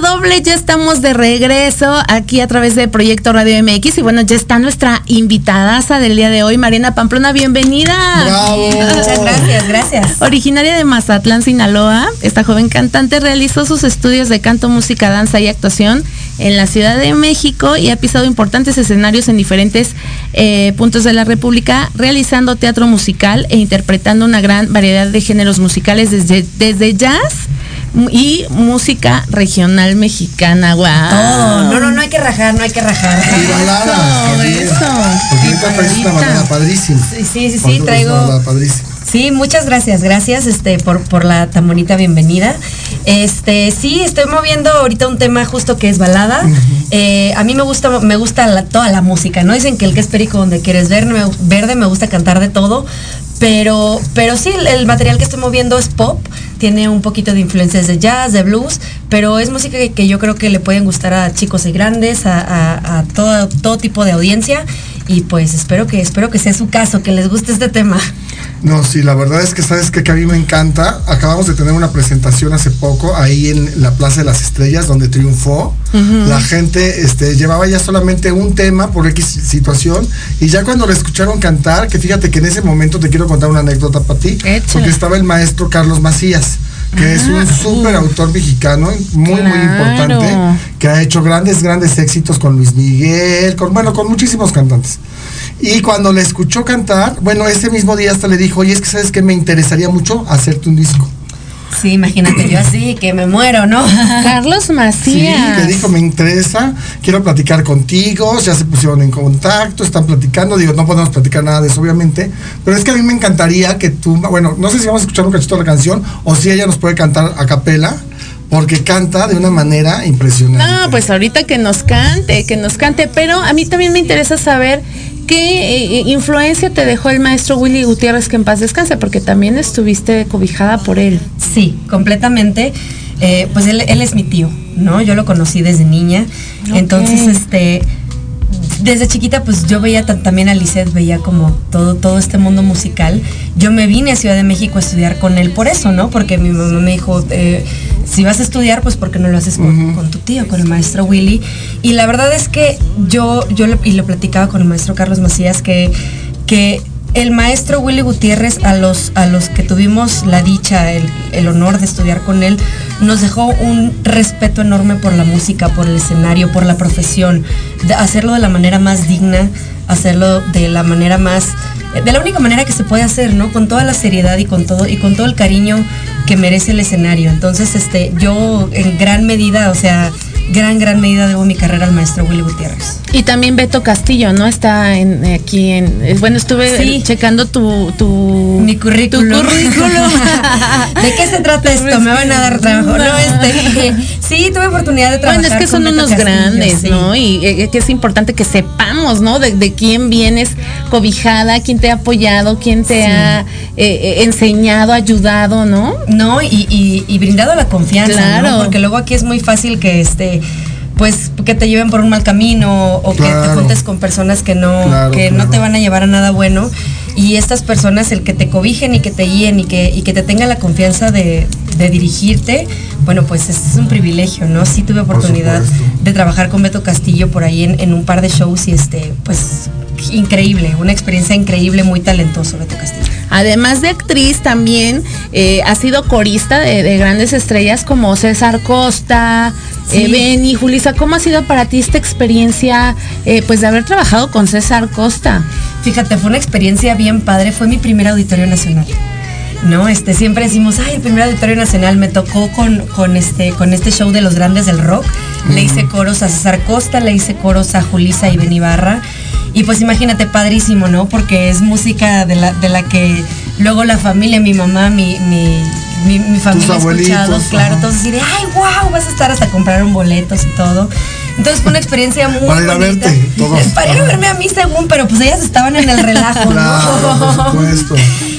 Doble, ya estamos de regreso aquí a través de Proyecto Radio MX y bueno, ya está nuestra invitada del día de hoy, Mariana Pamplona, bienvenida. Muchas gracias, gracias. Originaria de Mazatlán, Sinaloa, esta joven cantante realizó sus estudios de canto, música, danza y actuación en la Ciudad de México y ha pisado importantes escenarios en diferentes eh, puntos de la República, realizando teatro musical e interpretando una gran variedad de géneros musicales desde, desde jazz y música regional mexicana, wow. no, no, no hay que rajar, no hay que rajar. Eso, eso. padrísima. Sí, sí, sí, traigo. Sí, muchas gracias, gracias este por, por la tan bonita bienvenida. Este, sí, estoy moviendo ahorita un tema justo que es balada. Eh, a mí me gusta, me gusta toda la música, ¿no? Dicen que el que es perico donde quieres ver, verde, me gusta cantar de todo, pero, pero sí, el material que estoy moviendo es pop, tiene un poquito de influencias de jazz, de blues, pero es música que, yo creo que le pueden gustar a chicos y grandes, a, todo, todo tipo de audiencia. Y pues espero que, espero que sea su caso, que les guste este tema. No, sí, la verdad es que sabes que, a mí me encanta. Acabamos de tener una presentación hace poco ahí en la Plaza de las Estrellas, donde triunfó. La gente este, llevaba ya solamente un tema por X situación. Y ya cuando le escucharon cantar, que fíjate que en ese momento te quiero contar una anécdota para ti, porque estaba el maestro Carlos Macías que es un ah, súper autor mexicano, muy, muy importante, que ha hecho grandes, grandes éxitos con Luis Miguel, con, bueno, con muchísimos cantantes. Y cuando le escuchó cantar, bueno, ese mismo día hasta le dijo, oye, es que sabes que me interesaría mucho hacerte un disco. Sí, imagínate yo así, que me muero, ¿no? Carlos Macías. Sí, le dijo, me interesa, quiero platicar contigo, ya se pusieron en contacto, están platicando, digo, no podemos platicar nada de eso, obviamente, pero es que a mí me encantaría que tú, bueno, no sé si vamos a escuchar un cachito de la canción o si ella nos puede cantar a capela porque canta de una manera impresionante. No, pues ahorita que nos cante, que nos cante, pero a mí también me interesa saber qué eh, influencia te dejó el maestro Willy Gutiérrez que en paz descanse, porque también estuviste cobijada por él. Sí, completamente. Eh, pues él, es mi tío, ¿no? Yo lo conocí desde niña. Entonces, este desde chiquita pues yo veía también a Lisette, veía como todo, todo este mundo musical. Yo me vine a Ciudad de México a estudiar con él por eso, ¿no? Porque mi mamá me dijo, eh, si vas a estudiar, pues porque no lo haces con, tu tío, con el maestro Willy. Y la verdad es que yo, yo y lo platicaba con el maestro Carlos Macías, que, que el maestro Willy Gutiérrez, a los, a los que tuvimos la dicha, el, honor de estudiar con él, nos dejó un respeto enorme por la música, por el escenario, por la profesión, de hacerlo de la manera más digna, hacerlo de la manera más, de la única manera que se puede hacer, ¿no? Con toda la seriedad y con todo, y con todo el cariño que merece el escenario. Entonces, este, yo en gran medida, o sea, gran, gran medida debo mi carrera al maestro Willy Gutiérrez. Y también Beto Castillo, ¿no? Está en, aquí en... Eh, bueno, estuve checando tu, tu... Mi currículum. ¿De qué se trata esto? Me van a dar trabajo. No, este... Sí, tuve oportunidad de trabajar Bueno, es que son unos grandes, ¿no? Y eh, que es importante que sepamos, ¿no? De, quién vienes cobijada, quién te ha apoyado, quién te ha eh, enseñado, ayudado, ¿no? No, y, y, brindado la confianza, claro. Porque luego aquí es muy fácil que este pues que te lleven por un mal camino o que te juntes con personas que no que no te van a llevar a nada bueno. Y estas personas el que te cobijen y que te guíen y que, y que te tengan la confianza de, dirigirte bueno pues es, un privilegio no sí tuve oportunidad de trabajar con Beto Castillo por ahí en, un par de shows y este pues increíble una experiencia increíble muy talentoso Beto Castillo Además de actriz, también eh, ha sido corista de, grandes estrellas como César Costa, eh, Benny, Julisa. ¿Cómo ha sido para ti esta experiencia eh, pues de haber trabajado con César Costa? Fíjate, fue una experiencia bien padre. Fue mi primer auditorio nacional. ¿no? Este, siempre decimos, ay, el primer auditorio nacional me tocó con, con, este, con este show de los grandes del rock. Le hice coros a César Costa, le hice coros a Julisa y Ben Ibarra. Y pues imagínate, padrísimo, ¿no? Porque es música de la, de la que luego la familia, mi mamá, mi, mi, mi, familia ha escuchado, claro, todos así de, ay, wow, vas a estar hasta comprar un boletos y todo. Entonces fue una experiencia muy Para ir a verte, Para ir a verme a mí según, pero pues ellas estaban en el relajo, claro, Por supuesto.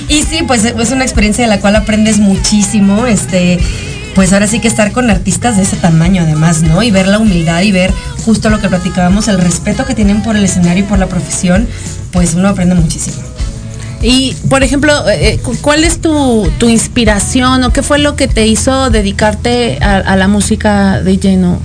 Y sí, pues es una experiencia de la cual aprendes muchísimo, este pues ahora sí que estar con artistas de ese tamaño además, ¿no? Y ver la humildad y ver justo lo que platicábamos, el respeto que tienen por el escenario y por la profesión, pues uno aprende muchísimo. Y, por ejemplo, eh, cu- ¿cuál es tu, tu inspiración o qué fue lo que te hizo dedicarte a, a la música de lleno?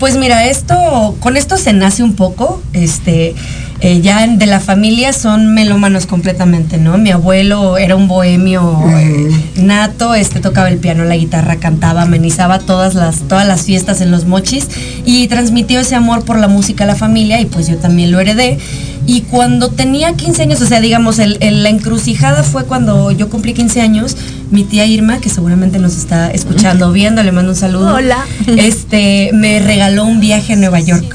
Pues mira, esto, con esto se nace un poco, este, eh, ya en- de la familia son melómanos completamente, ¿no? Mi abuelo era un bohemio eh, nato, este tocaba el piano, la guitarra, cantaba, amenizaba todas las, todas las fiestas en los mochis y transmitió ese amor por la música a la familia y pues yo también lo heredé. Y cuando tenía 15 años, o sea, digamos, el- el- la encrucijada fue cuando yo cumplí 15 años, mi tía Irma, que seguramente nos está escuchando, viendo, le mando un saludo. Hola. Este, me regaló un viaje a Nueva York.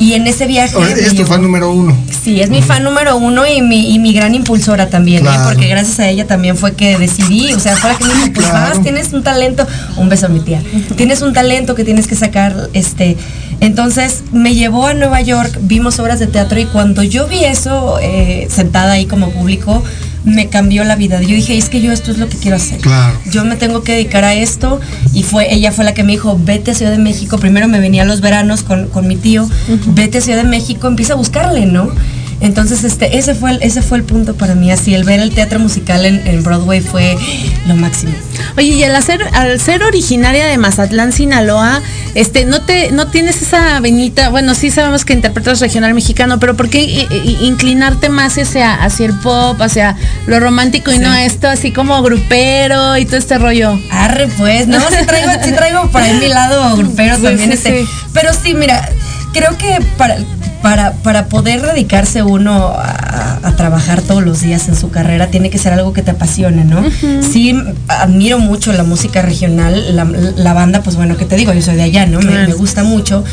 Y en ese viaje... Es tu fan número uno. Sí, es mi fan número uno y mi, y mi gran impulsora también, ¿eh? Claro. porque gracias a ella también fue que decidí, o sea, fue la que me dijo, pues Claro. vas, tienes un talento, un beso a mi tía, tienes un talento que tienes que sacar, este, entonces me llevó a Nueva York, vimos obras de teatro y cuando yo vi eso eh, sentada ahí como público, me cambió la vida. Yo dije, es que yo esto es lo que quiero hacer. Claro. Yo me tengo que dedicar a esto y fue ella fue la que me dijo, vete a Ciudad de México. Primero me venía a los veranos con, con mi tío, vete a Ciudad de México, empieza a buscarle, ¿no? Entonces, este, ese fue el, ese fue el punto para mí. Así, el ver el teatro musical en, en Broadway fue lo máximo. Oye, y al hacer, al ser originaria de Mazatlán, Sinaloa, este, no te, no tienes esa venita, bueno, sí sabemos que interpretas regional mexicano, pero ¿por qué i- i- inclinarte más hacia, hacia el pop, hacia lo romántico y no esto así como grupero y todo este rollo? Arre, pues, no, sí traigo, sí traigo por ahí mi lado grupero Sí, también. este. Pero sí, mira, creo que para, para, para poder dedicarse uno a, a trabajar todos los días en su carrera, tiene que ser algo que te apasione, ¿no? Sí, admiro mucho la música regional, la, la banda, pues bueno, que te digo, yo soy de allá, ¿no? Me, gusta mucho.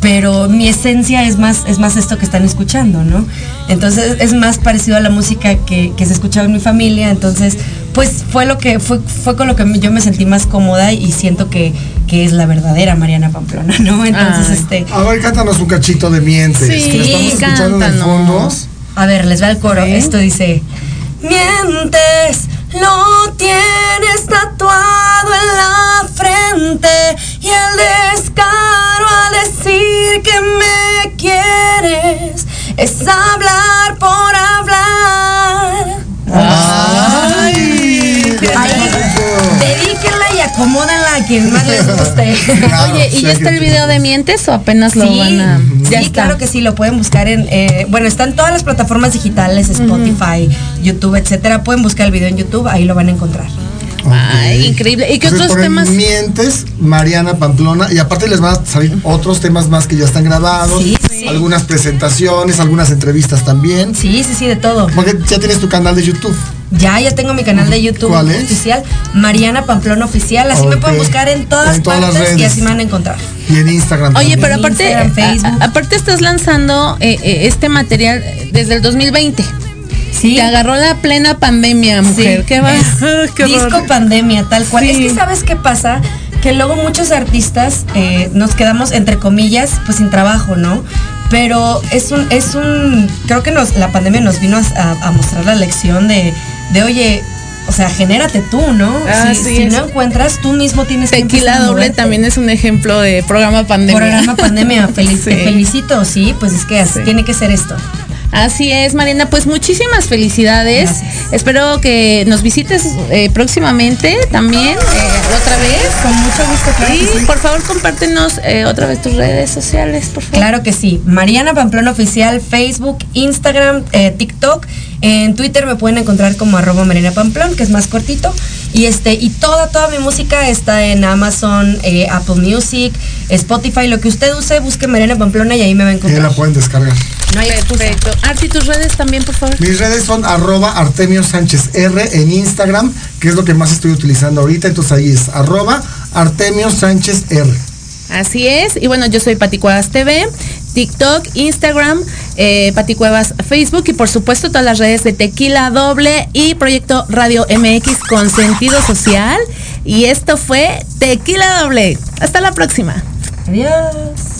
Pero mi esencia es más, es más esto que están escuchando, ¿no? Entonces es más parecido a la música que, que se escuchaba en mi familia. Entonces, pues fue lo que, fue, fue con lo que yo me sentí más cómoda y siento que, que es la verdadera Mariana Pamplona, ¿no? Entonces, Ay. este. A ver, cántanos un cachito de mientes. Sí, que lo estamos escuchando en el fondo. A ver, les va el coro. Sí. Esto dice: Mientes, lo tienes tatuado en la frente y el descaro a decir que me quieres es hablar por hablar. ¡Ay! Ahí, dedíquenla y acomódenla a quien más les guste. Claro, Oye, ¿y sí, ya está el video de mientes o apenas lo Sí, van a.? Ya sí, está. claro que sí, lo pueden buscar en, eh, bueno, están todas las plataformas digitales, Spotify, YouTube, etcétera. Pueden buscar el video en YouTube, ahí lo van a encontrar. Ay, increíble. ¿Y qué Entonces otros temas? Mientes, Mariana Pamplona, y aparte les van a salir otros temas más que ya están grabados, Sí, sí. algunas presentaciones, algunas entrevistas también. Sí, sí, sí, de todo. Porque ya tienes tu canal de YouTube. Ya, ya tengo mi canal de YouTube ¿Cuál es? oficial, Mariana Pamplona Oficial. Así me pueden buscar en todas, En todas las partes y así me van a encontrar. Y en Instagram. Oye, también. pero aparte, Instagram, Facebook. a- a- aparte estás lanzando eh, eh, este material desde el 2020. Sí. Te agarró la plena pandemia, mujer. Sí. ¿Qué va? Horror. disco pandemia, tal cual. Sí. Es que sabes qué pasa, que luego muchos artistas eh, nos quedamos entre comillas, pues sin trabajo, ¿no? Pero es un, es un, creo que nos, la pandemia nos vino a, a mostrar la lección de, de oye, o sea, genérate tú, ¿no? Ah, si sí, si es. no encuentras, tú mismo tienes que Tequila empezar a doble también es un ejemplo de programa pandemia. Programa pandemia, feliz, Sí. te felicito, sí, pues es que así Sí. tiene que ser esto. Así es, Mariana. Pues muchísimas felicidades. Gracias. Espero que nos visites eh, próximamente también, eh, otra vez. Con mucho gusto, claro Y sí. por favor, compártenos eh, otra vez tus redes sociales, por favor. Claro que sí. Mariana Pamplona Oficial, Facebook, Instagram, TikTok. En Twitter me pueden encontrar como arroba Mariana Pamplón, que es más cortito. Y este, y toda, toda mi música está en Amazon, eh, Apple Music, Spotify, lo que usted use, busque Mariana Pamplona y ahí me va a Y ahí encontrar. la pueden descargar. No hay. Perfecto. Arti, tus redes también, por favor. Mis redes son arroba Artemio Sánchez R en Instagram, que es lo que más estoy utilizando ahorita. Entonces ahí es arroba Artemio Sánchez R. Así es. Y bueno, yo soy Pati Cuevas TV, TikTok, Instagram, eh, Pati Cuevas Facebook y por supuesto todas las redes de Tequila Doble y Proyecto Radio MX con sentido social. Y esto fue Tequila Doble. Hasta la próxima. Adiós.